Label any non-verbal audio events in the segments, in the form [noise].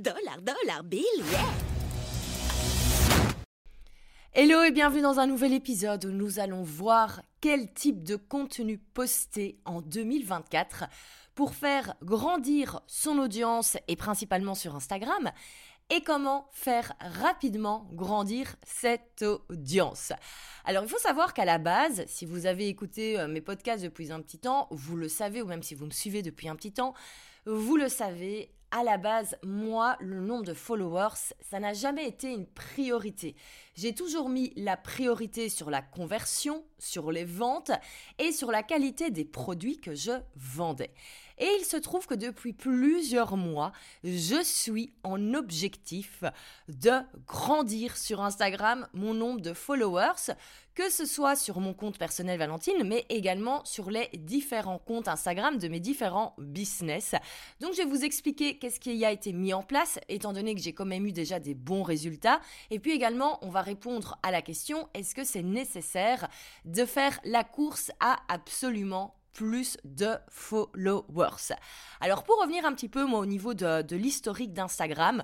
Dollar, dollar, bill, yeah Hello et bienvenue dans un nouvel épisode où nous allons voir quel type de contenu poster en 2024 pour faire grandir son audience et principalement sur Instagram et comment faire rapidement grandir cette audience. Alors il faut savoir qu'à la base, si vous avez écouté euh, mes podcasts depuis un petit temps, vous le savez, ou même si vous me suivez depuis un petit temps, vous le savez, à la base, moi, le nombre de followers, ça n'a jamais été une priorité. J'ai toujours mis la priorité sur la conversion, sur les ventes et sur la qualité des produits que je vendais. Et il se trouve que depuis plusieurs mois, je suis en objectif de grandir sur Instagram mon nombre de followers, que ce soit sur mon compte personnel Valentine, mais également sur les différents comptes Instagram de mes différents business. Donc je vais vous expliquer qu'est-ce qui a été mis en place, étant donné que j'ai quand même eu déjà des bons résultats. Et puis également, on va répondre à la question, est-ce que c'est nécessaire de faire la course à absolument plus de followers. Alors pour revenir un petit peu moi au niveau de, l'historique d'Instagram,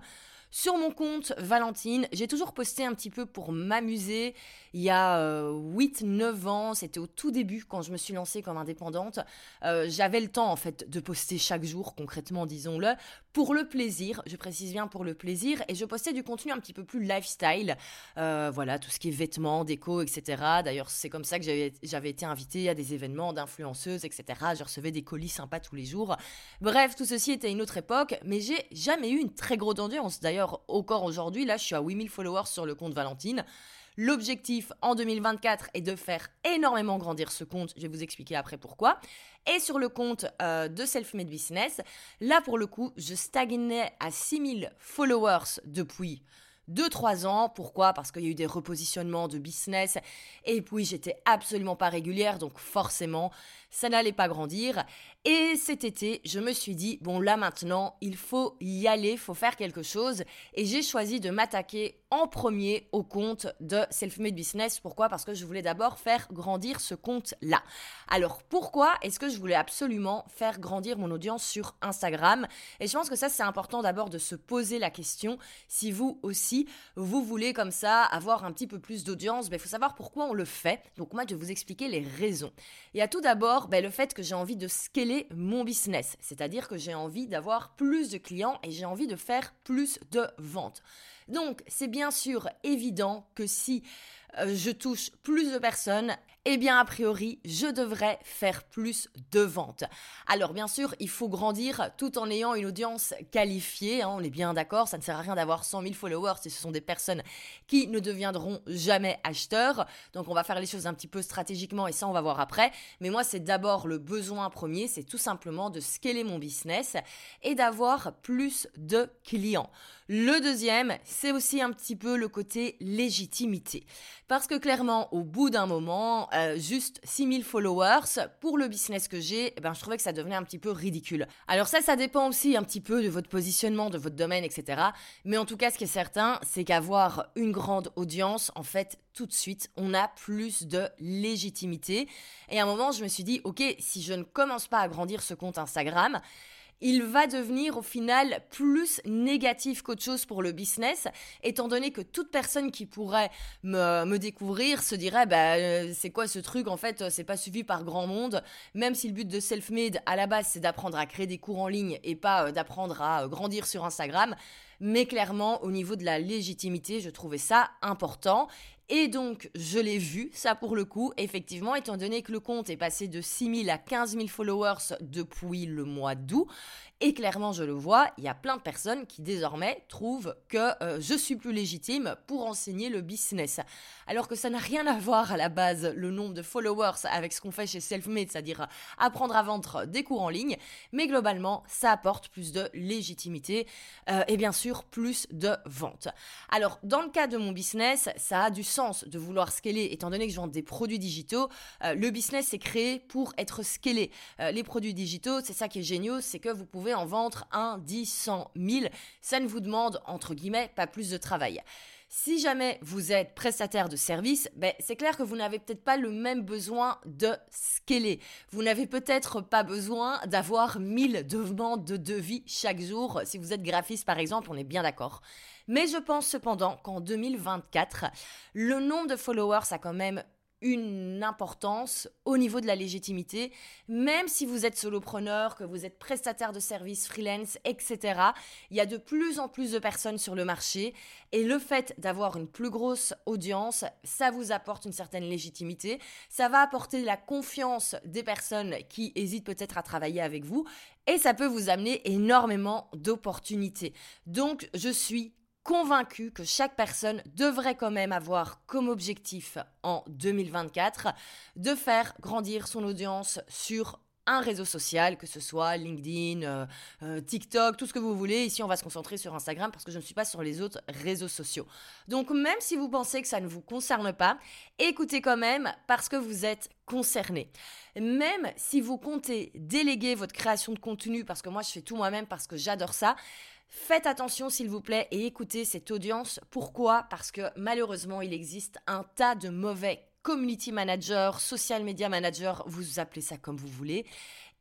sur mon compte Valentine, j'ai toujours posté un petit peu pour m'amuser. Il y a 8-9 euh, ans, c'était au tout début quand je me suis lancée comme indépendante. Euh, j'avais le temps en fait de poster chaque jour, concrètement disons-le, pour le plaisir. Je précise bien pour le plaisir. Et je postais du contenu un petit peu plus lifestyle. Euh, voilà, tout ce qui est vêtements, déco, etc. D'ailleurs, c'est comme ça que j'avais été invitée à des événements d'influenceuses, etc. Je recevais des colis sympas tous les jours. Bref, tout ceci était une autre époque, mais j'ai jamais eu une très grosse audience. D'ailleurs, encore aujourd'hui, là, je suis à 8000 followers sur le compte Valentine. L'objectif en 2024 est de faire énormément grandir ce compte. Je vais vous expliquer après pourquoi. Et sur le compte euh, de Self-Made Business, là pour le coup, je stagnais à 6000 followers depuis 2-3 ans. Pourquoi? Parce qu'il y a eu des repositionnements de business. Et puis j'étais absolument pas régulière, donc forcément, ça n'allait pas grandir. Et cet été, je me suis dit, bon là maintenant, il faut y aller, il faut faire quelque chose. Et j'ai choisi de m'attaquer en premier au compte de Self-Made Business. Pourquoi? Parce que je voulais d'abord faire grandir ce compte-là. Alors pourquoi est-ce que je voulais absolument faire grandir mon audience sur Instagram? Et je pense que ça, c'est important d'abord de se poser la question. Si vous aussi, vous voulez comme ça avoir un petit peu plus d'audience, ben, il faut savoir pourquoi on le fait. Donc moi, je vais vous expliquer les raisons. Il y a tout d'abord ben, le fait que j'ai envie de scaler mon business, c'est-à-dire que j'ai envie d'avoir plus de clients et j'ai envie de faire plus de ventes. Donc, c'est bien sûr évident que si euh, je touche plus de personnes, eh bien, a priori, je devrais faire plus de ventes. Alors, bien sûr, il faut grandir tout en ayant une audience qualifiée. Hein, on est bien d'accord, ça ne sert à rien d'avoir 100 000 followers si ce sont des personnes qui ne deviendront jamais acheteurs. Donc, on va faire les choses un petit peu stratégiquement et ça, on va voir après. Mais moi, c'est d'abord le besoin premier, c'est tout simplement de scaler mon business et d'avoir plus de clients. Le deuxième, c'est aussi un petit peu le côté légitimité. Parce que clairement, au bout d'un moment, euh, juste 6000 followers pour le business que j'ai, eh ben, je trouvais que ça devenait un petit peu ridicule. Alors ça, ça dépend aussi un petit peu de votre positionnement, de votre domaine, etc. Mais en tout cas, ce qui est certain, c'est qu'avoir une grande audience, en fait, tout de suite, on a plus de légitimité. Et à un moment, je me suis dit, ok, si je ne commence pas à grandir ce compte Instagram, il va devenir au final plus négatif qu'autre chose pour le business, étant donné que toute personne qui pourrait me, découvrir se dirait bah, euh, c'est quoi ce truc en fait, c'est pas suivi par grand monde, même si le but de self-made à la base c'est d'apprendre à créer des cours en ligne et pas euh, d'apprendre à euh, grandir sur Instagram. Mais clairement, au niveau de la légitimité, je trouvais ça important. Et donc, je l'ai vu, ça pour le coup, effectivement, étant donné que le compte est passé de 6 000 à 15 000 followers depuis le mois d'août, et clairement, je le vois, il y a plein de personnes qui désormais trouvent que euh, je suis plus légitime pour enseigner le business. Alors que ça n'a rien à voir à la base, le nombre de followers, avec ce qu'on fait chez Selfmade, c'est-à-dire apprendre à vendre des cours en ligne. Mais globalement, ça apporte plus de légitimité euh, et bien sûr plus de ventes. Alors, dans le cas de mon business, ça a du sens de vouloir scaler, étant donné que je vends des produits digitaux. Euh, le business est créé pour être scalé. les produits digitaux, c'est ça qui est génial, c'est que vous pouvez en vendre un, 10, 100, 1000. Ça ne vous demande, entre guillemets, pas plus de travail. Si jamais vous êtes prestataire de service, ben, c'est clair que vous n'avez peut-être pas le même besoin de scaler. Vous n'avez peut-être pas besoin d'avoir 1000 demandes de devis chaque jour. Si vous êtes graphiste, par exemple, on est bien d'accord. Mais je pense cependant qu'en 2024, le nombre de followers a quand même une importance au niveau de la légitimité, même si vous êtes solopreneur, que vous êtes prestataire de services, freelance, etc. Il y a de plus en plus de personnes sur le marché et le fait d'avoir une plus grosse audience, ça vous apporte une certaine légitimité, ça va apporter la confiance des personnes qui hésitent peut-être à travailler avec vous et ça peut vous amener énormément d'opportunités. Donc je suis convaincu que chaque personne devrait quand même avoir comme objectif en 2024 de faire grandir son audience sur un réseau social, que ce soit LinkedIn, euh, euh, TikTok, tout ce que vous voulez. Ici, on va se concentrer sur Instagram parce que je ne suis pas sur les autres réseaux sociaux. Donc, même si vous pensez que ça ne vous concerne pas, écoutez quand même parce que vous êtes concerné. Même si vous comptez déléguer votre création de contenu, parce que moi, je fais tout moi-même parce que j'adore ça, Faites attention s'il vous plaît et écoutez cette audience. Pourquoi? Parce que malheureusement, il existe un tas de mauvais community managers, social media managers, vous appelez ça comme vous voulez,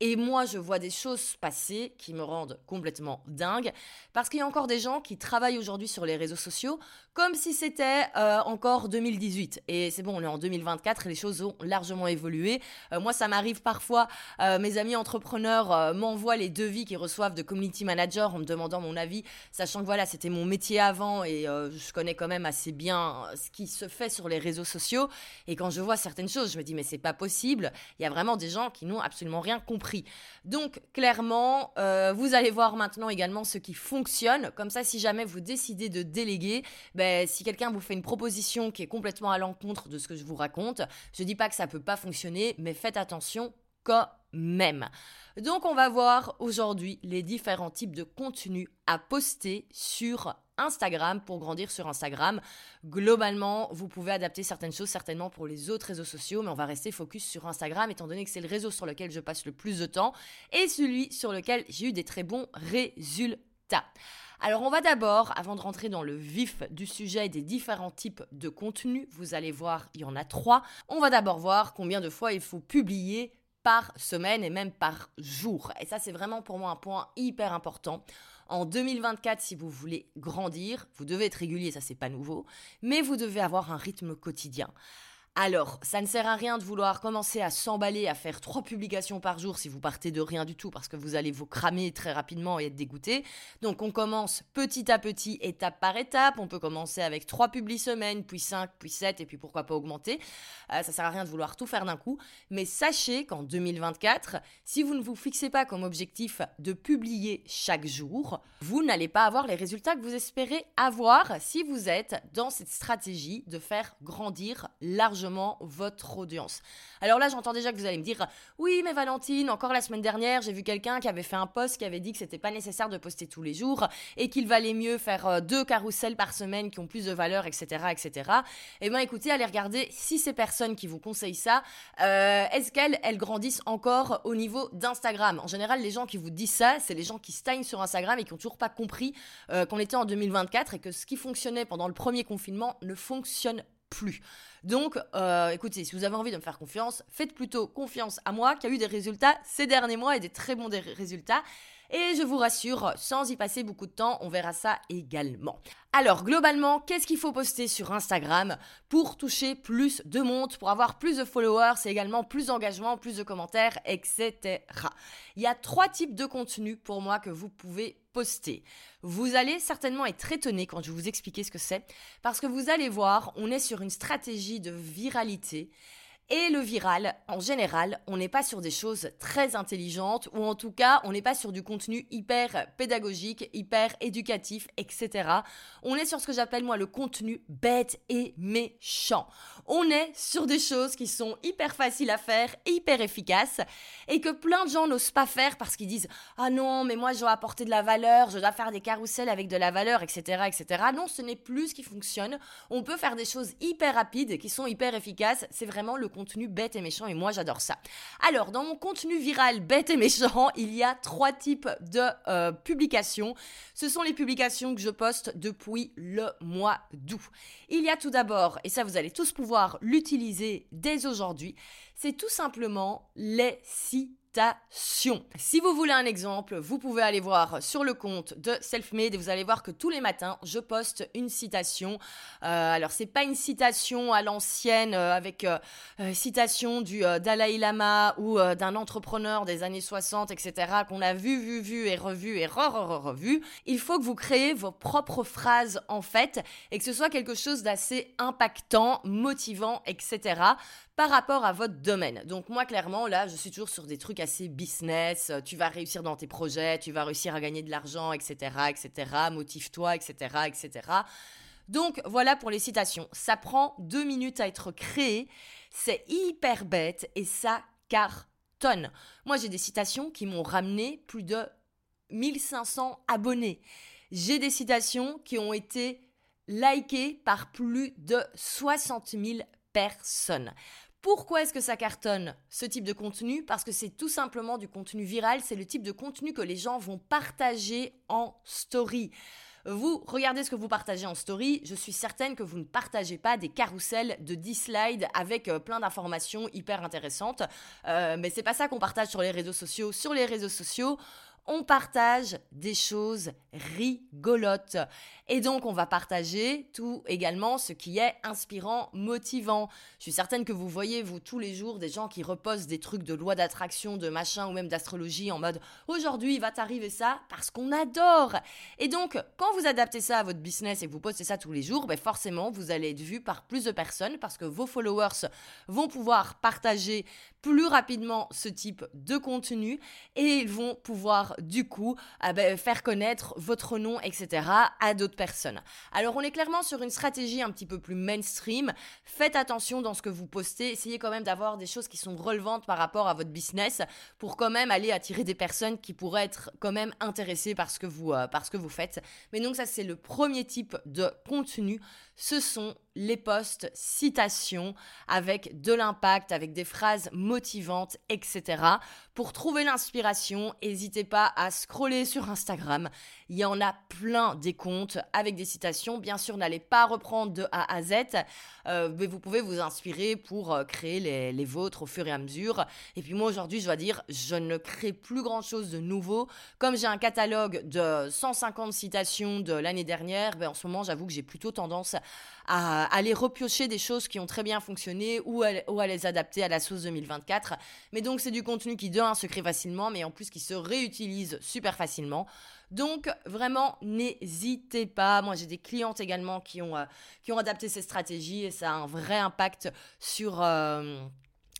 et moi, je vois des choses passer qui me rendent complètement dingue, parce qu'il y a encore des gens qui travaillent aujourd'hui sur les réseaux sociaux comme si c'était euh, encore 2018. Et c'est bon, on est en 2024 et les choses ont largement évolué. Euh, moi, ça m'arrive parfois, euh, mes amis entrepreneurs m'envoient les devis qu'ils reçoivent de community manager en me demandant mon avis, sachant que voilà, c'était mon métier avant et je connais quand même assez bien ce qui se fait sur les réseaux sociaux. Et quand je vois certaines choses, je me dis mais c'est pas possible. Il y a vraiment des gens qui n'ont absolument rien compris donc clairement, euh, vous allez voir maintenant également ce qui fonctionne. Comme ça, si jamais vous décidez de déléguer, ben, si quelqu'un vous fait une proposition qui est complètement à l'encontre de ce que je vous raconte, je dis pas que ça peut pas fonctionner, mais faites attention quand même. Donc on va voir aujourd'hui les différents types de contenus à poster sur Instagram pour grandir sur Instagram. Globalement, vous pouvez adapter certaines choses certainement pour les autres réseaux sociaux, mais on va rester focus sur Instagram étant donné que c'est le réseau sur lequel je passe le plus de temps et celui sur lequel j'ai eu des très bons résultats. Alors on va d'abord, avant de rentrer dans le vif du sujet des différents types de contenus, vous allez voir, il y en a trois, on va d'abord voir combien de fois il faut publier par semaine et même par jour. Et ça, c'est vraiment pour moi un point hyper important. En 2024, si vous voulez grandir, vous devez être régulier, ça c'est pas nouveau, mais vous devez avoir un rythme quotidien. Alors, ça ne sert à rien de vouloir commencer à s'emballer, à faire trois publications par jour si vous partez de rien du tout parce que vous allez vous cramer très rapidement et être dégoûté. Donc, on commence petit à petit, étape par étape. On peut commencer avec trois publis semaine, puis cinq, puis sept, et puis pourquoi pas augmenter. Euh, ça sert à rien de vouloir tout faire d'un coup. Mais sachez qu'en 2024, si vous ne vous fixez pas comme objectif de publier chaque jour, vous n'allez pas avoir les résultats que vous espérez avoir si vous êtes dans cette stratégie de faire grandir largement votre audience. Alors là, j'entends déjà que vous allez me dire Oui, mais Valentine, encore la semaine dernière, j'ai vu quelqu'un qui avait fait un post qui avait dit que c'était pas nécessaire de poster tous les jours et qu'il valait mieux faire euh, deux carousels par semaine qui ont plus de valeur, etc. etc. Eh bien, écoutez, allez regarder si ces personnes qui vous conseillent ça, euh, est-ce qu'elles elles grandissent encore au niveau d'Instagram? En général, les gens qui vous disent ça, c'est les gens qui stagnent sur Instagram et qui ont toujours pas compris euh, qu'on était en 2024 et que ce qui fonctionnait pendant le premier confinement ne fonctionne plus. Donc, euh, écoutez, si vous avez envie de me faire confiance, faites plutôt confiance à moi qui a eu des résultats ces derniers mois et des très bons résultats. Et je vous rassure, sans y passer beaucoup de temps, on verra ça également. Alors, globalement, qu'est-ce qu'il faut poster sur Instagram pour toucher plus de monde, pour avoir plus de followers et également plus d'engagement, plus de commentaires, etc. Il y a trois types de contenus pour moi que vous pouvez poster. Vous allez certainement être étonné quand je vous expliquer ce que c'est, parce que vous allez voir, on est sur une stratégie de viralité et le viral, en général, on n'est pas sur des choses très intelligentes, ou en tout cas, on n'est pas sur du contenu hyper pédagogique, hyper éducatif, etc. On est sur ce que j'appelle moi le contenu bête et méchant. On est sur des choses qui sont hyper faciles à faire, hyper efficaces, et que plein de gens n'osent pas faire parce qu'ils disent Ah non, mais moi je dois apporter de la valeur, je dois faire des carousels avec de la valeur, etc. etc. Non, ce n'est plus ce qui fonctionne. On peut faire des choses hyper rapides qui sont hyper efficaces. C'est vraiment le contenu bête et méchant et moi j'adore ça. Alors, dans mon contenu viral bête et méchant, [laughs] il y a trois types de euh, publications. Ce sont les publications que je poste depuis le mois d'août. Il y a tout d'abord, et ça vous allez tous pouvoir l'utiliser dès aujourd'hui, c'est tout simplement les sites si vous voulez un exemple, vous pouvez aller voir sur le compte de Selfmade et vous allez voir que tous les matins, je poste une citation. Euh, alors, c'est pas une citation à l'ancienne euh, avec euh, citation du Dalai Lama ou d'un entrepreneur des années 60, etc., qu'on a vu, vu, vu et revu et re, re, revu. Il faut que vous créez vos propres phrases en fait et que ce soit quelque chose d'assez impactant, motivant, etc par rapport à votre domaine. Donc moi clairement là je suis toujours sur des trucs assez business, euh, tu vas réussir dans tes projets, tu vas réussir à gagner de l'argent, etc., etc., motive-toi, etc., etc. Donc voilà pour les citations. Ça prend deux minutes à être créé, c'est hyper bête et ça cartonne. Moi j'ai des citations qui m'ont ramené plus de 1500 abonnés. J'ai des citations qui ont été likées par plus de 60 000 personnes. Pourquoi est-ce que ça cartonne ce type de contenu? Parce que c'est tout simplement du contenu viral, c'est le type de contenu que les gens vont partager en story. Vous regardez ce que vous partagez en story, je suis certaine que vous ne partagez pas des carousels de 10 slides avec euh, plein d'informations hyper intéressantes. Euh, mais c'est pas ça qu'on partage sur les réseaux sociaux. Sur les réseaux sociaux, on partage des choses rigolotes. Et donc, on va partager tout également ce qui est inspirant, motivant. Je suis certaine que vous voyez, vous, tous les jours, des gens qui reposent des trucs de loi d'attraction, de machin ou même d'astrologie en mode aujourd'hui, il va t'arriver ça parce qu'on adore. Et donc, quand vous adaptez ça à votre business et que vous postez ça tous les jours, ben forcément, vous allez être vu par plus de personnes parce que vos followers vont pouvoir partager plus rapidement ce type de contenu et ils vont pouvoir du coup ah ben, faire connaître votre nom, etc. à d'autres personnes. Alors on est clairement sur une stratégie un petit peu plus mainstream. Faites attention dans ce que vous postez. Essayez quand même d'avoir des choses qui sont relevantes par rapport à votre business pour quand même aller attirer des personnes qui pourraient être quand même intéressées par ce que vous, euh, par ce que vous faites. Mais donc ça c'est le premier type de contenu. Ce sont les posts citations avec de l'impact, avec des phrases motivantes, etc. Pour trouver l'inspiration, n'hésitez pas à scroller sur Instagram. Il y en a plein des comptes avec des citations. Bien sûr, n'allez pas reprendre de A à Z, euh, mais vous pouvez vous inspirer pour euh, créer les, vôtres au fur et à mesure. Et puis moi, aujourd'hui, je dois dire, je ne crée plus grand-chose de nouveau. Comme j'ai un catalogue de 150 citations de l'année dernière, ben, en ce moment, j'avoue que j'ai plutôt tendance à aller repiocher des choses qui ont très bien fonctionné ou à, les adapter à la sauce 2024. Mais donc c'est du contenu qui de un se crée facilement, mais en plus qui se réutilise super facilement. Donc vraiment, n'hésitez pas. Moi, j'ai des clientes également qui ont, euh, qui ont adapté ces stratégies et ça a un vrai impact sur... Euh,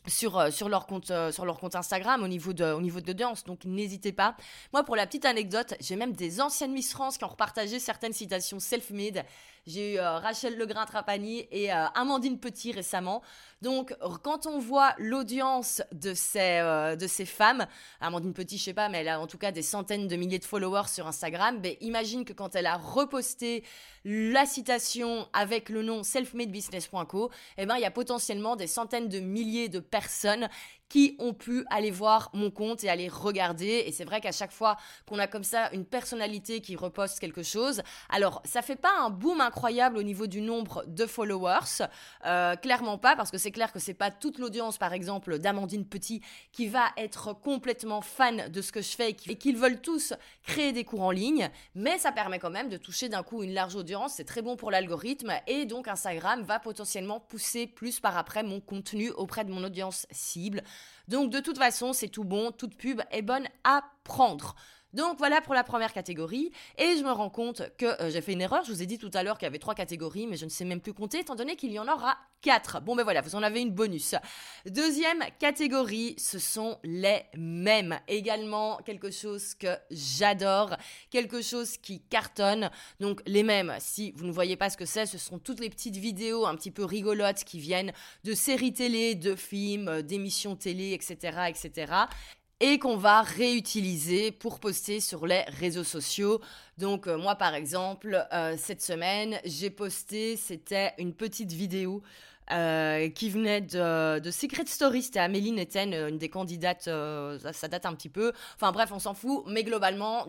sur, euh, sur, leur compte, sur Instagram au niveau de, au niveau de l'audience. Donc n'hésitez pas. Moi, pour la petite anecdote, j'ai même des anciennes Miss France qui ont repartagé certaines citations self-made j'ai eu euh, Rachel Legrain-Trapani et euh, Amandine Petit récemment. Donc, quand on voit l'audience de ces, euh, de ces femmes, Amandine Petit, je sais pas, mais elle a en tout cas des centaines de milliers de followers sur Instagram, ben, imagine que quand elle a reposté la citation avec le nom selfmadebusiness.co, eh ben, il y a potentiellement des centaines de milliers de personnes qui ont pu aller voir mon compte et aller regarder. Et c'est vrai qu'à chaque fois qu'on a comme ça une personnalité qui reposte quelque chose, alors ça fait pas un boom incroyable au niveau du nombre de followers, euh, clairement pas, parce que c'est clair que c'est pas toute l'audience, par exemple, d'Amandine Petit qui va être complètement fan de ce que je fais et qu'ils veulent tous créer des cours en ligne, mais ça permet quand même de toucher d'un coup une large audience, c'est très bon pour l'algorithme et donc Instagram va potentiellement pousser plus par après mon contenu auprès de mon audience cible. Donc de toute façon, c'est tout bon, toute pub est bonne à prendre. Donc voilà pour la première catégorie. Et je me rends compte que euh, j'ai fait une erreur. Je vous ai dit tout à l'heure qu'il y avait trois catégories, mais je ne sais même plus compter étant donné qu'il y en aura quatre. Bon ben voilà, vous en avez une bonus. Deuxième catégorie, ce sont les mèmes. Également quelque chose que j'adore, quelque chose qui cartonne. Donc les mèmes, si vous ne voyez pas ce que c'est, ce sont toutes les petites vidéos un petit peu rigolotes qui viennent de séries télé, de films, d'émissions télé, etc., etc et qu'on va réutiliser pour poster sur les réseaux sociaux. Donc euh, moi par exemple, euh, cette semaine, j'ai posté, c'était une petite vidéo euh, qui venait de, Secret Story. C'était Amélie Netten, euh, une des candidates, euh, ça, date un petit peu. Enfin bref, on s'en fout. Mais globalement,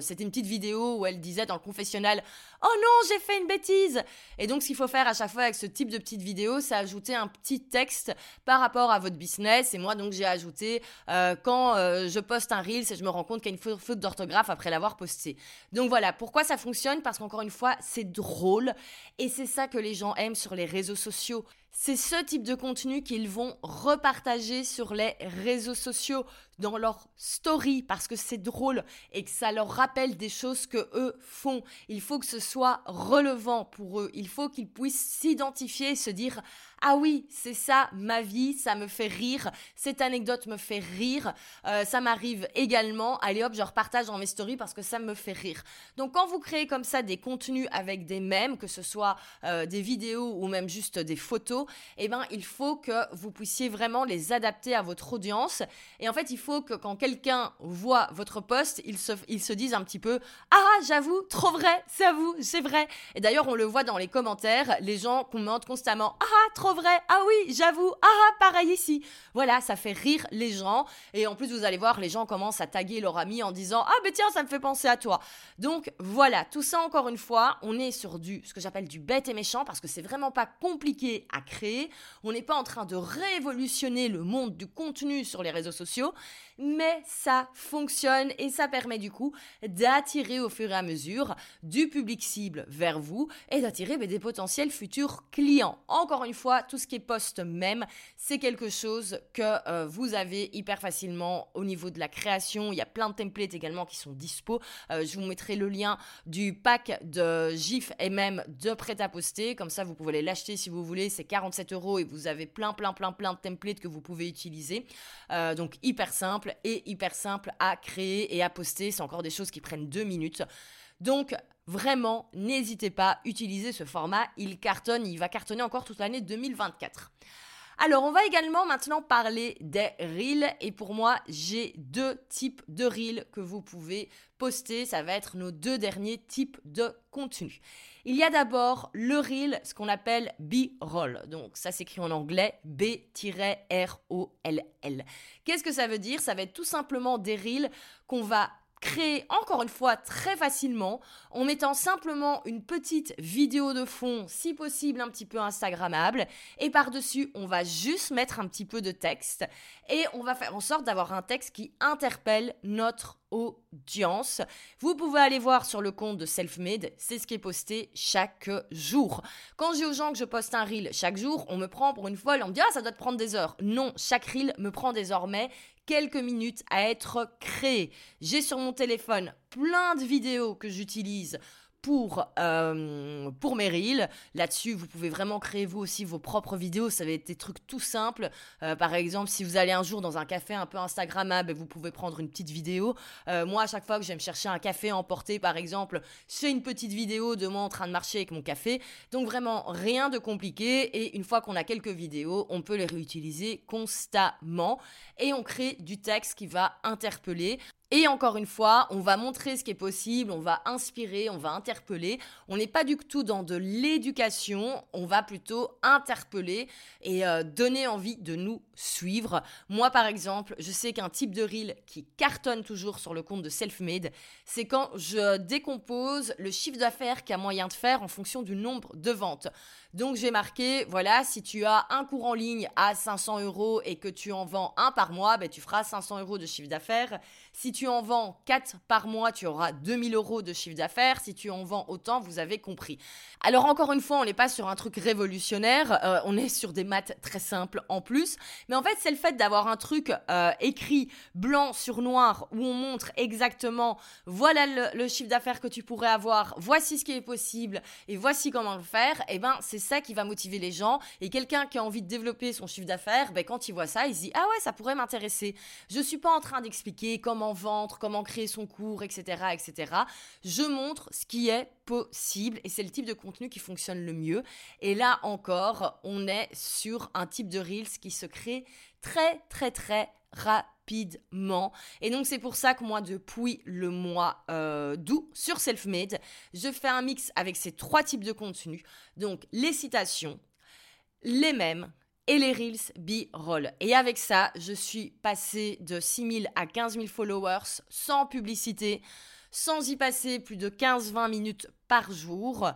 c'était une petite vidéo où elle disait dans le confessionnal Oh non, j'ai fait une bêtise Et donc, ce qu'il faut faire à chaque fois avec ce type de petite vidéo, c'est ajouter un petit texte par rapport à votre business. Et moi, donc, j'ai ajouté quand je poste un Reels et je me rends compte qu'il y a une faute d'orthographe après l'avoir posté. Donc voilà, pourquoi ça fonctionne? Parce qu'encore une fois, c'est drôle. Et c'est ça que les gens aiment sur les réseaux sociaux. C'est ce type de contenu qu'ils vont repartager sur les réseaux sociaux dans leur story parce que c'est drôle et que ça leur rappelle des choses que eux font. Il faut que ce soit relevant pour eux. Il faut qu'ils puissent s'identifier et se dire ah oui, c'est ça ma vie, ça me fait rire, cette anecdote me fait rire, euh, ça m'arrive également, allez hop, je repartage dans mes stories parce que ça me fait rire. Donc quand vous créez comme ça des contenus avec des mèmes, que ce soit euh, des vidéos ou même juste des photos, eh ben il faut que vous puissiez vraiment les adapter à votre audience. Et en fait, il faut que quand quelqu'un voit votre poste, il se, il se dise un petit peu Ah, j'avoue, trop vrai, c'est à vous, c'est vrai. Et d'ailleurs, on le voit dans les commentaires, les gens commentent constamment Ah, trop vrai, ah oui, j'avoue, ah, pareil ici. Voilà, ça fait rire les gens. Et en plus, vous allez voir, les gens commencent à taguer leur ami en disant Ah, mais tiens, ça me fait penser à toi. Donc voilà, tout ça, encore une fois, on est sur du, ce que j'appelle du bête et méchant parce que c'est vraiment pas compliqué à créer. On n'est pas en train de révolutionner le monde du contenu sur les réseaux sociaux mais ça fonctionne et ça permet du coup d'attirer au fur et à mesure du public cible vers vous et d'attirer ben, des potentiels futurs clients. Encore une fois, tout ce qui est post même, c'est quelque chose que euh, vous avez hyper facilement au niveau de la création. Il y a plein de templates également qui sont dispo. Euh, je vous mettrai le lien du pack de GIF et même de prêt à poster. Comme ça, vous pouvez les l'acheter si vous voulez. C'est 47 euros et vous avez plein, plein, plein, plein de templates que vous pouvez utiliser. Euh, donc hyper et hyper simple à créer et à poster. C'est encore des choses qui prennent deux minutes. Donc vraiment, n'hésitez pas, utilisez ce format. Il cartonne, il va cartonner encore toute l'année 2024. Alors, on va également maintenant parler des reels. Et pour moi, j'ai deux types de reels que vous pouvez poster. Ça va être nos deux derniers types de contenu. Il y a d'abord le reel, ce qu'on appelle B-roll. Donc ça s'écrit en anglais B-R-O-L-L. Qu'est-ce que ça veut dire? Ça va être tout simplement des reels qu'on va créer encore une fois très facilement en mettant simplement une petite vidéo de fond, si possible un petit peu Instagrammable, et par-dessus on va juste mettre un petit peu de texte et on va faire en sorte d'avoir un texte qui interpelle notre audience. Vous pouvez aller voir sur le compte de Selfmade, c'est ce qui est posté chaque jour. Quand je dis aux gens que je poste un reel chaque jour, on me prend pour une folle, on me dit ah ça doit te prendre des heures. Non, chaque reel me prend désormais quelques minutes à être créé. J'ai sur mon téléphone plein de vidéos que j'utilise pour, euh, pour mes reels. Là-dessus, vous pouvez vraiment créer vous aussi vos propres vidéos. Ça va être des trucs tout simples. Euh, par exemple, si vous allez un jour dans un café un peu Instagrammable, vous pouvez prendre une petite vidéo. Euh, moi, à chaque fois que je vais me chercher un café emporté, par exemple, fais une petite vidéo de moi en train de marcher avec mon café. Donc vraiment, rien de compliqué. Et une fois qu'on a quelques vidéos, on peut les réutiliser constamment. Et on crée du texte qui va interpeller. Et encore une fois, on va montrer ce qui est possible, on va inspirer, on va interpeller. On n'est pas du tout dans de l'éducation, on va plutôt interpeller et euh, donner envie de nous suivre. Moi, par exemple, je sais qu'un type de reel qui cartonne toujours sur le compte de Selfmade, c'est quand je décompose le chiffre d'affaires qu'il y a moyen de faire en fonction du nombre de ventes. Donc j'ai marqué, voilà, si tu as un cours en ligne à 500 euros et que tu en vends un par mois, ben, tu feras 500 euros de chiffre d'affaires. Si en vends 4 par mois, tu auras 2000 euros de chiffre d'affaires. Si tu en vends autant, vous avez compris. Alors encore une fois, on n'est pas sur un truc révolutionnaire, euh, on est sur des maths très simples en plus. Mais en fait, c'est le fait d'avoir un truc euh, écrit blanc sur noir où on montre exactement, voilà le, le chiffre d'affaires que tu pourrais avoir, voici ce qui est possible et voici comment le faire. Et eh ben, c'est ça qui va motiver les gens. Et quelqu'un qui a envie de développer son chiffre d'affaires, ben, quand il voit ça, il se dit Ah ouais, ça pourrait m'intéresser. Je suis pas en train d'expliquer comment vendre, comment créer son cours, etc., etc. Je montre ce qui est possible et c'est le type de contenu qui fonctionne le mieux. Et là encore, on est sur un type de Reels qui se crée très, très, très rapidement. Et donc c'est pour ça que moi, depuis le mois euh, d'août, sur Selfmade, je fais un mix avec ces trois types de contenus. Donc les citations, les mêmes et les Reels B-roll. Et avec ça, je suis passée de 6000 à 15 000 followers sans publicité, sans y passer plus de 15-20 minutes par jour.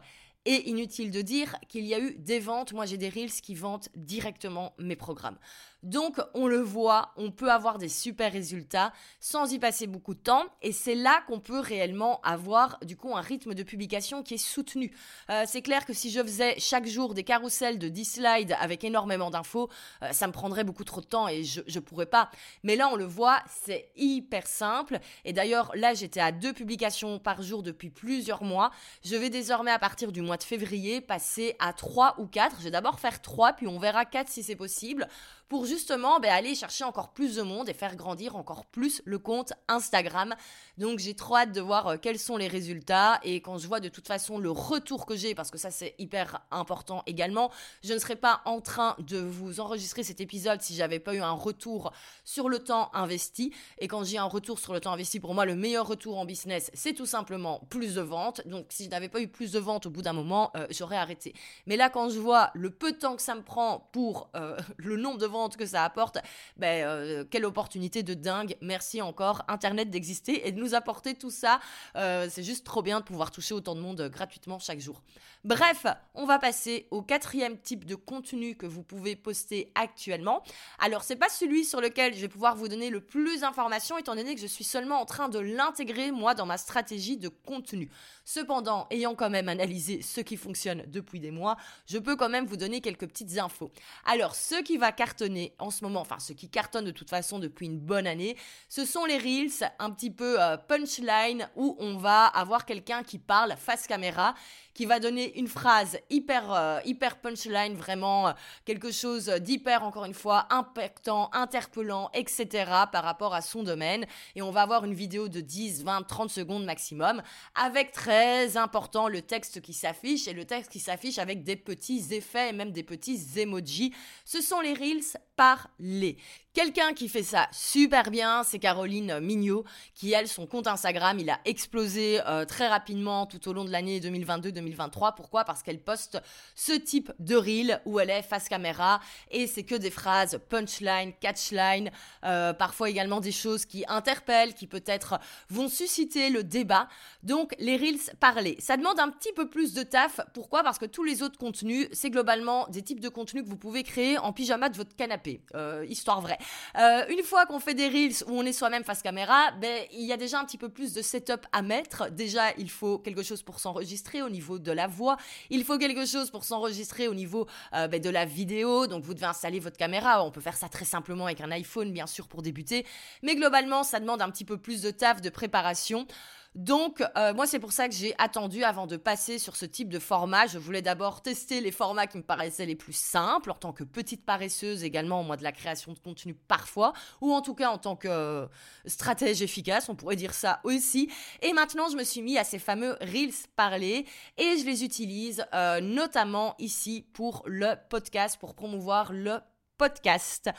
Et inutile de dire qu'il y a eu des ventes. Moi, j'ai des Reels qui vendent directement mes programmes. Donc, on le voit, on peut avoir des super résultats sans y passer beaucoup de temps. Et c'est là qu'on peut réellement avoir, du coup, un rythme de publication qui est soutenu. Euh, c'est clair que si je faisais chaque jour des carousels de 10 slides avec énormément d'infos, euh, ça me prendrait beaucoup trop de temps et je ne pourrais pas. Mais là, on le voit, c'est hyper simple. Et d'ailleurs, là, j'étais à deux publications par jour depuis plusieurs mois. Je vais désormais, à partir du mois de février, passer à trois ou quatre. Je vais d'abord faire trois, puis on verra quatre si c'est possible pour justement ben, aller chercher encore plus de monde et faire grandir encore plus le compte Instagram. Donc j'ai trop hâte de voir euh, quels sont les résultats et quand je vois de toute façon le retour que j'ai, parce que ça c'est hyper important également, je ne serais pas en train de vous enregistrer cet épisode si j'avais pas eu un retour sur le temps investi. Et quand j'ai un retour sur le temps investi, pour moi le meilleur retour en business, c'est tout simplement plus de ventes. Donc si je n'avais pas eu plus de ventes au bout d'un moment, euh, j'aurais arrêté. Mais là quand je vois le peu de temps que ça me prend pour euh, [laughs] le nombre de que ça apporte, ben, euh, quelle opportunité de dingue. Merci encore, Internet, d'exister et de nous apporter tout ça. Euh, c'est juste trop bien de pouvoir toucher autant de monde gratuitement chaque jour. Bref, on va passer au quatrième type de contenu que vous pouvez poster actuellement. Alors, c'est pas celui sur lequel je vais pouvoir vous donner le plus d'informations, étant donné que je suis seulement en train de l'intégrer, moi, dans ma stratégie de contenu. Cependant, ayant quand même analysé ce qui fonctionne depuis des mois, je peux quand même vous donner quelques petites infos. Alors, ce qui va cartonner en ce moment, enfin, ce qui cartonne de toute façon depuis une bonne année, ce sont les Reels un petit peu euh, punchline où on va avoir quelqu'un qui parle face caméra qui va donner une phrase hyper, euh, hyper punchline, vraiment euh, quelque chose d'hyper, encore une fois, impactant, interpellant, etc. par rapport à son domaine. Et on va avoir une vidéo de 10, 20, 30 secondes maximum, avec très important le texte qui s'affiche, et le texte qui s'affiche avec des petits effets et même des petits emojis. Ce sont les Reels parler. Quelqu'un qui fait ça super bien, c'est Caroline Mignot, qui elle, son compte Instagram, il a explosé euh, très rapidement tout au long de l'année 2022-2023. Pourquoi? Parce qu'elle poste ce type de reel où elle est face caméra et c'est que des phrases punchline, catchline, euh, parfois également des choses qui interpellent, qui peut-être vont susciter le débat. Donc les reels parler, ça demande un petit peu plus de taf. Pourquoi? Parce que tous les autres contenus, c'est globalement des types de contenus que vous pouvez créer en pyjama de votre canapé. Euh, histoire vraie. Euh, une fois qu'on fait des reels où on est soi-même face caméra, ben, il y a déjà un petit peu plus de setup à mettre. Déjà, il faut quelque chose pour s'enregistrer au niveau de la voix. Il faut quelque chose pour s'enregistrer au niveau euh, ben, de la vidéo. Donc, vous devez installer votre caméra. On peut faire ça très simplement avec un iPhone, bien sûr, pour débuter. Mais globalement, ça demande un petit peu plus de taf, de préparation. Donc, euh, moi, c'est pour ça que j'ai attendu avant de passer sur ce type de format. Je voulais d'abord tester les formats qui me paraissaient les plus simples, en tant que petite paresseuse également, moi, de la création de contenu parfois, ou en tout cas en tant que euh, stratège efficace, on pourrait dire ça aussi. Et maintenant, je me suis mis à ces fameux Reels parlés et je les utilise euh, notamment ici pour le podcast, pour promouvoir le podcast.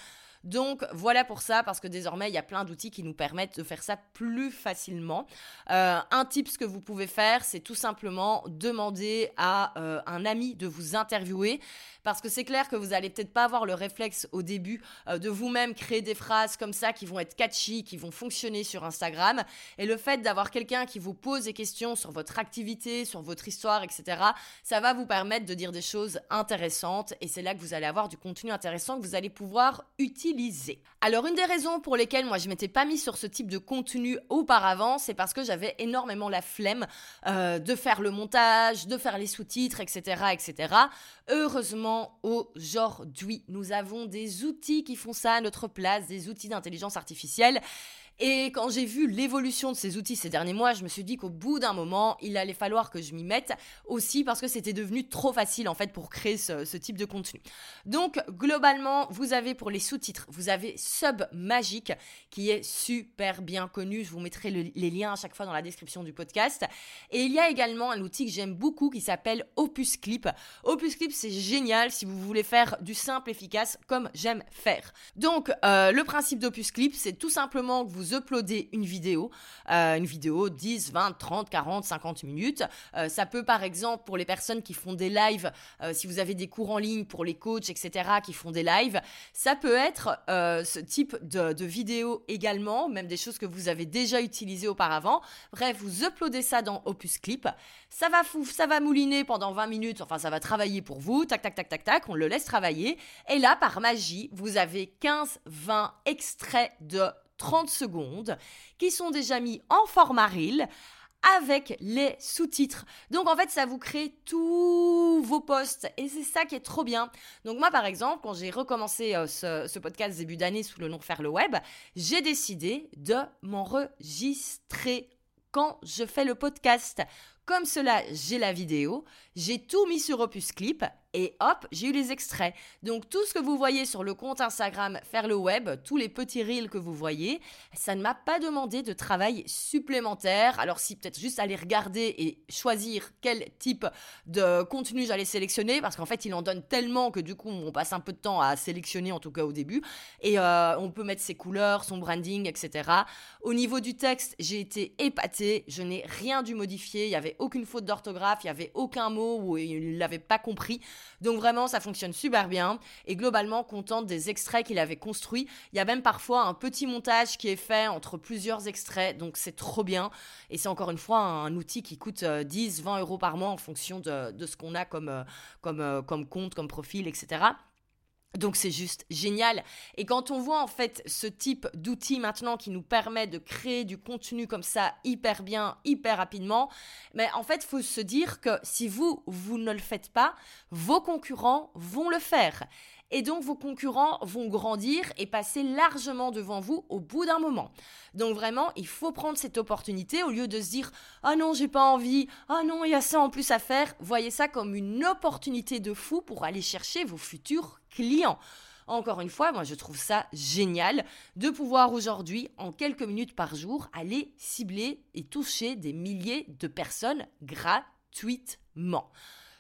Donc voilà pour ça, parce que désormais, il y a plein d'outils qui nous permettent de faire ça plus facilement. Euh, un tip, que vous pouvez faire, c'est tout simplement demander à euh, un ami de vous interviewer, parce que c'est clair que vous allez peut-être pas avoir le réflexe au début euh, de vous-même créer des phrases comme ça qui vont être catchy, qui vont fonctionner sur Instagram. Et le fait d'avoir quelqu'un qui vous pose des questions sur votre activité, sur votre histoire, etc., ça va vous permettre de dire des choses intéressantes et c'est là que vous allez avoir du contenu intéressant que vous allez pouvoir utiliser. Alors une des raisons pour lesquelles moi je m'étais pas mis sur ce type de contenu auparavant, c'est parce que j'avais énormément la flemme euh, de faire le montage, de faire les sous-titres, etc., etc. Heureusement, aujourd'hui, nous avons des outils qui font ça à notre place, des outils d'intelligence artificielle. Et quand j'ai vu l'évolution de ces outils ces derniers mois, je me suis dit qu'au bout d'un moment, il allait falloir que je m'y mette aussi parce que c'était devenu trop facile en fait pour créer ce, type de contenu. Donc globalement, vous avez pour les sous-titres, vous avez Sub Magic qui est super bien connu. Je vous mettrai les liens à chaque fois dans la description du podcast. Et il y a également un outil que j'aime beaucoup qui s'appelle Opus Clip. Opus Clip, c'est génial si vous voulez faire du simple efficace comme j'aime faire. Donc euh, le principe d'Opus Clip, c'est tout simplement que vous uploadez une vidéo, euh, une vidéo 10, 20, 30, 40, 50 minutes. Euh, ça peut par exemple pour les personnes qui font des lives, euh, si vous avez des cours en ligne pour les coachs, etc., qui font des lives, ça peut être ce type de, de vidéo également, même des choses que vous avez déjà utilisées auparavant. Bref, vous uploadez ça dans Opus Clip. Ça va, fou, ça va mouliner pendant 20 minutes, enfin ça va travailler pour vous, tac, tac, tac, tac, tac, on le laisse travailler. Et là, par magie, vous avez 15-20 extraits de 30 secondes qui sont déjà mis en format reel avec les sous-titres. Donc en fait, ça vous crée tous vos posts et c'est ça qui est trop bien. Donc moi par exemple, quand j'ai recommencé euh, ce, ce, podcast début d'année sous le nom Faire le web, j'ai décidé de m'enregistrer quand je fais le podcast. Comme cela, j'ai la vidéo, j'ai tout mis sur Opus Clip et hop, j'ai eu les extraits. Donc tout ce que vous voyez sur le compte Instagram Faire le Web, tous les petits reels que vous voyez, ça ne m'a pas demandé de travail supplémentaire. Alors si peut-être juste aller regarder et choisir quel type de contenu j'allais sélectionner, parce qu'en fait il en donne tellement que du coup on passe un peu de temps à sélectionner, en tout cas au début, et euh, on peut mettre ses couleurs, son branding, etc. Au niveau du texte, j'ai été épatée, je n'ai rien dû modifier, il n'y avait aucune faute d'orthographe, il n'y avait aucun mot où il ne l'avait pas compris. Donc vraiment, ça fonctionne super bien. Et globalement, contente des extraits qu'il avait construits. Il y a même parfois un petit montage qui est fait entre plusieurs extraits. Donc c'est trop bien. Et c'est encore une fois un outil qui coûte 10, euh, 20 euros par mois en fonction de, ce qu'on a comme, euh, euh, comme compte, comme profil, etc. Donc c'est juste génial. Et quand on voit en fait ce type d'outil maintenant qui nous permet de créer du contenu comme ça hyper bien, hyper rapidement, mais en fait, faut se dire que si vous, vous ne le faites pas, vos concurrents vont le faire. Et donc vos concurrents vont grandir et passer largement devant vous au bout d'un moment. Donc vraiment, il faut prendre cette opportunité au lieu de se dire "Ah non, j'ai pas envie. Ah non, il y a ça en plus à faire." Voyez ça comme une opportunité de fou pour aller chercher vos futurs clients. Encore une fois, moi je trouve ça génial de pouvoir aujourd'hui, en quelques minutes par jour, aller cibler et toucher des milliers de personnes gratuitement.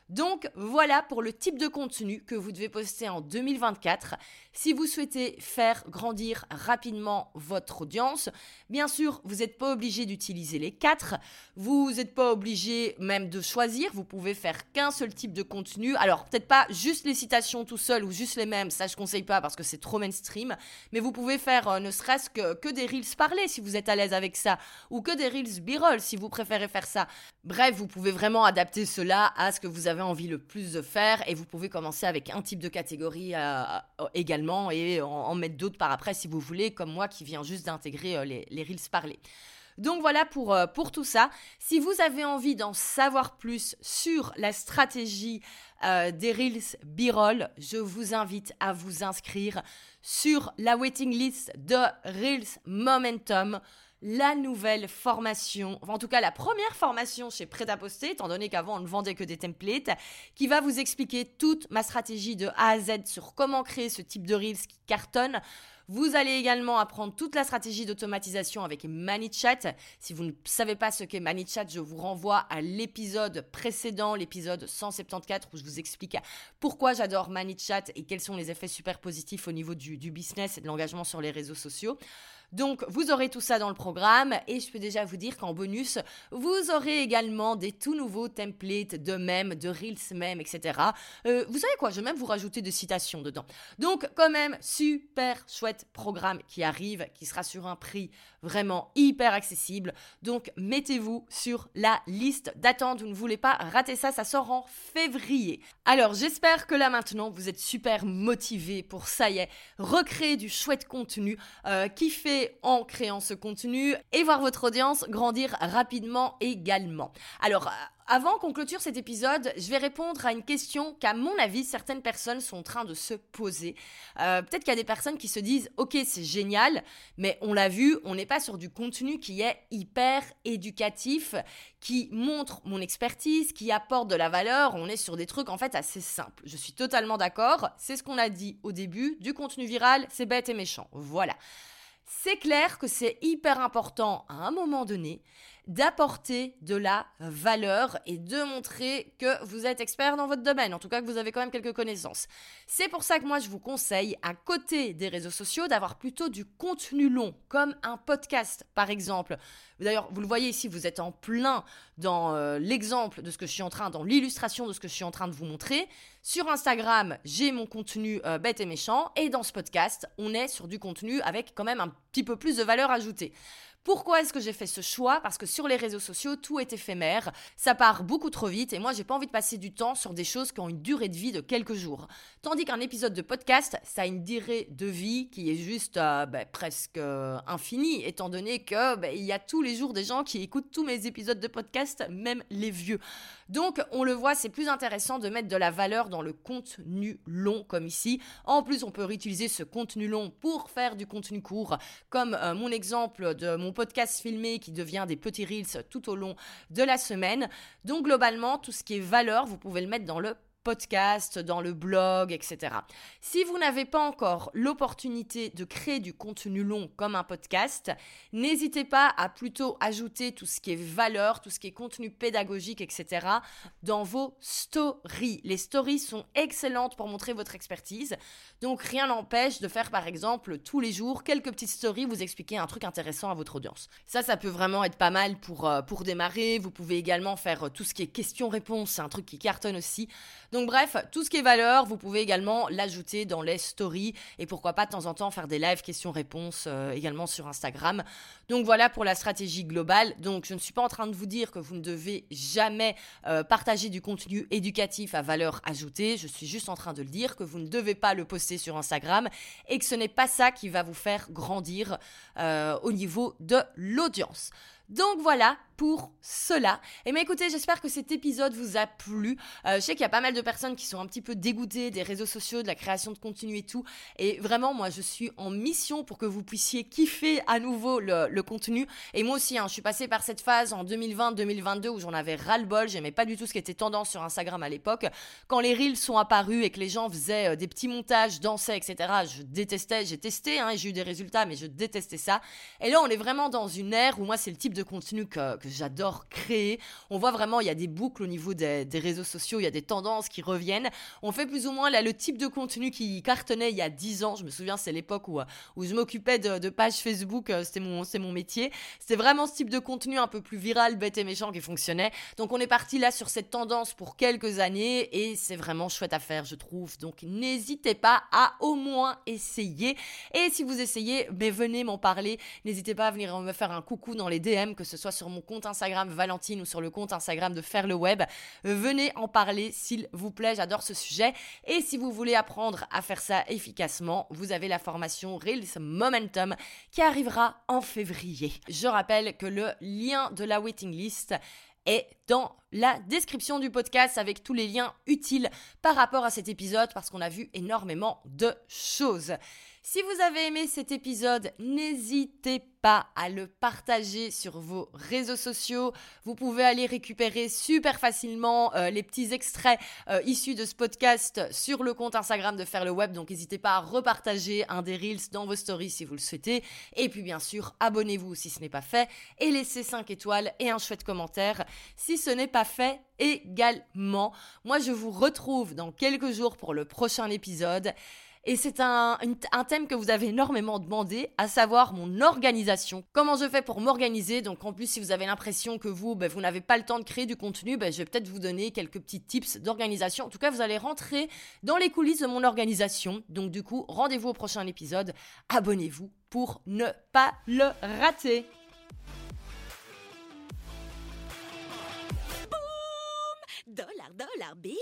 Donc voilà pour le type de contenu que vous devez poster en 2024 si vous souhaitez faire grandir rapidement votre audience. Bien sûr, vous n'êtes pas obligé d'utiliser les quatre, vous n'êtes pas obligé même de choisir, vous pouvez faire qu'un seul type de contenu. Alors peut-être pas juste les citations tout seul ou juste les mêmes, ça je conseille pas parce que c'est trop mainstream, mais vous pouvez faire euh, ne serait-ce que, que des reels parlés si vous êtes à l'aise avec ça, ou que des reels b-roll si vous préférez faire ça. Bref, vous pouvez vraiment adapter cela à ce que vous avez envie le plus de faire et vous pouvez commencer avec un type de catégorie euh, euh, également et en, mettre d'autres par après si vous voulez, comme moi qui viens juste d'intégrer euh, les, Reels parlés. Donc voilà pour, pour tout ça. Si vous avez envie d'en savoir plus sur la stratégie des Reels B-roll, je vous invite à vous inscrire sur la waiting list de Reels Momentum la nouvelle formation, en tout cas la première formation chez Prêt à poster, étant donné qu'avant on ne vendait que des templates, qui va vous expliquer toute ma stratégie de A à Z sur comment créer ce type de Reels qui cartonne. Vous allez également apprendre toute la stratégie d'automatisation avec ManyChat. Si vous ne savez pas ce qu'est ManyChat, je vous renvoie à l'épisode précédent, l'épisode 174, où je vous explique pourquoi j'adore ManyChat et quels sont les effets super positifs au niveau du, du business et de l'engagement sur les réseaux sociaux. Donc vous aurez tout ça dans le programme et je peux déjà vous dire qu'en bonus, vous aurez également des tout nouveaux templates de mèmes, de reels mèmes, etc. Euh, vous savez quoi, je vais même vous rajouter des citations dedans. Donc quand même, super chouette programme qui arrive, qui sera sur un prix vraiment hyper accessible. Donc mettez-vous sur la liste d'attente, vous ne voulez pas rater ça, ça sort en février. Alors j'espère que là maintenant, vous êtes super motivés pour, ça y est, recréer du chouette contenu euh, fait en créant ce contenu et voir votre audience grandir rapidement également. Alors, avant qu'on clôture cet épisode, je vais répondre à une question qu'à mon avis certaines personnes sont en train de se poser. Euh, peut-être qu'il y a des personnes qui se disent ok c'est génial, mais on l'a vu, on n'est pas sur du contenu qui est hyper éducatif, qui montre mon expertise, qui apporte de la valeur. On est sur des trucs en fait assez simples. Je suis totalement d'accord. C'est ce qu'on a dit au début. Du contenu viral, c'est bête et méchant. Voilà. C'est clair que c'est hyper important à un moment donné d'apporter de la valeur et de montrer que vous êtes expert dans votre domaine, en tout cas que vous avez quand même quelques connaissances. C'est pour ça que moi je vous conseille, à côté des réseaux sociaux, d'avoir plutôt du contenu long, comme un podcast par exemple. D'ailleurs, vous le voyez ici, vous êtes en plein dans euh, l'exemple de ce que je suis en train, dans l'illustration de ce que je suis en train de vous montrer. Sur Instagram, j'ai mon contenu euh, bête et méchant, et dans ce podcast, on est sur du contenu avec quand même un petit peu plus de valeur ajoutée. Pourquoi est-ce que j'ai fait ce choix? Parce que sur les réseaux sociaux, tout est éphémère, ça part beaucoup trop vite et moi j'ai pas envie de passer du temps sur des choses qui ont une durée de vie de quelques jours. Tandis qu'un épisode de podcast, ça a une durée de vie qui est juste euh, ben, presque euh, infinie, étant donné que ben, il y a tous les jours des gens qui écoutent tous mes épisodes de podcast, même les vieux. Donc on le voit, c'est plus intéressant de mettre de la valeur dans le contenu long comme ici. En plus, on peut réutiliser ce contenu long pour faire du contenu court, comme euh, mon exemple de mon podcast filmé qui devient des petits reels tout au long de la semaine. Donc globalement, tout ce qui est valeur, vous pouvez le mettre dans le podcast, dans le blog, etc. Si vous n'avez pas encore l'opportunité de créer du contenu long comme un podcast, n'hésitez pas à plutôt ajouter tout ce qui est valeur, tout ce qui est contenu pédagogique, etc. dans vos stories. Les stories sont excellentes pour montrer votre expertise. Donc rien n'empêche de faire par exemple tous les jours quelques petites stories, vous expliquer un truc intéressant à votre audience. Ça, ça peut vraiment être pas mal pour, euh, pour démarrer. Vous pouvez également faire euh, tout ce qui est questions-réponses, c'est un truc qui cartonne aussi. Donc bref, tout ce qui est valeur, vous pouvez également l'ajouter dans les stories et pourquoi pas de temps en temps faire des lives questions-réponses euh, également sur Instagram. Donc voilà pour la stratégie globale. Donc je ne suis pas en train de vous dire que vous ne devez jamais euh, partager du contenu éducatif à valeur ajoutée. Je suis juste en train de le dire que vous ne devez pas le poster sur Instagram et que ce n'est pas ça qui va vous faire grandir euh, au niveau de l'audience. Donc voilà pour cela. Et eh bien écoutez, j'espère que cet épisode vous a plu. Euh, je sais qu'il y a pas mal de personnes qui sont un petit peu dégoûtées des réseaux sociaux, de la création de contenu et tout. Et vraiment, moi, je suis en mission pour que vous puissiez kiffer à nouveau le, contenu. Et moi aussi, hein, je suis passée par cette phase en 2020-2022 où j'en avais ras-le-bol. J'aimais pas du tout ce qui était tendance sur Instagram à l'époque. Quand les reels sont apparus et que les gens faisaient euh, des petits montages, dansaient, etc., je détestais. J'ai testé, hein, j'ai eu des résultats, mais je détestais ça. Et là, on est vraiment dans une ère où moi, c'est le type de contenu que, j'adore créer. On voit vraiment, il y a des boucles au niveau des, réseaux sociaux, il y a des tendances qui reviennent. On fait plus ou moins là le type de contenu qui cartonnait il y a 10 ans. Je me souviens, c'est l'époque où, où je m'occupais de, pages Facebook, euh, c'était mon, mon métier. C'était vraiment ce type de contenu un peu plus viral, bête et méchant qui fonctionnait. Donc on est parti là sur cette tendance pour quelques années et c'est vraiment chouette à faire, je trouve. Donc n'hésitez pas à au moins essayer. Et si vous essayez, mais venez m'en parler. N'hésitez pas à venir me faire un coucou dans les DM que ce soit sur mon compte Instagram Valentine ou sur le compte Instagram de Faire le Web. Venez en parler, s'il vous plaît, j'adore ce sujet. Et si vous voulez apprendre à faire ça efficacement, vous avez la formation Reels Momentum qui arrivera en février. Je rappelle que le lien de la waiting list est dans la description du podcast avec tous les liens utiles par rapport à cet épisode parce qu'on a vu énormément de choses. Si vous avez aimé cet épisode, n'hésitez pas à le partager sur vos réseaux sociaux. Vous pouvez aller récupérer super facilement euh, les petits extraits euh, issus de ce podcast sur le compte Instagram de Faire le Web. Donc n'hésitez pas à repartager un des reels dans vos stories si vous le souhaitez. Et puis bien sûr, abonnez-vous si ce n'est pas fait et laissez 5 étoiles et un chouette commentaire si ce n'est pas fait également. Moi, je vous retrouve dans quelques jours pour le prochain épisode. Et c'est un, thème que vous avez énormément demandé, à savoir mon organisation. Comment je fais pour m'organiser? Donc en plus, si vous avez l'impression que vous, ben, vous n'avez pas le temps de créer du contenu, ben, je vais peut-être vous donner quelques petits tips d'organisation. En tout cas, vous allez rentrer dans les coulisses de mon organisation. Donc du coup, rendez-vous au prochain épisode. Abonnez-vous pour ne pas le rater. Dollar, dollar bill,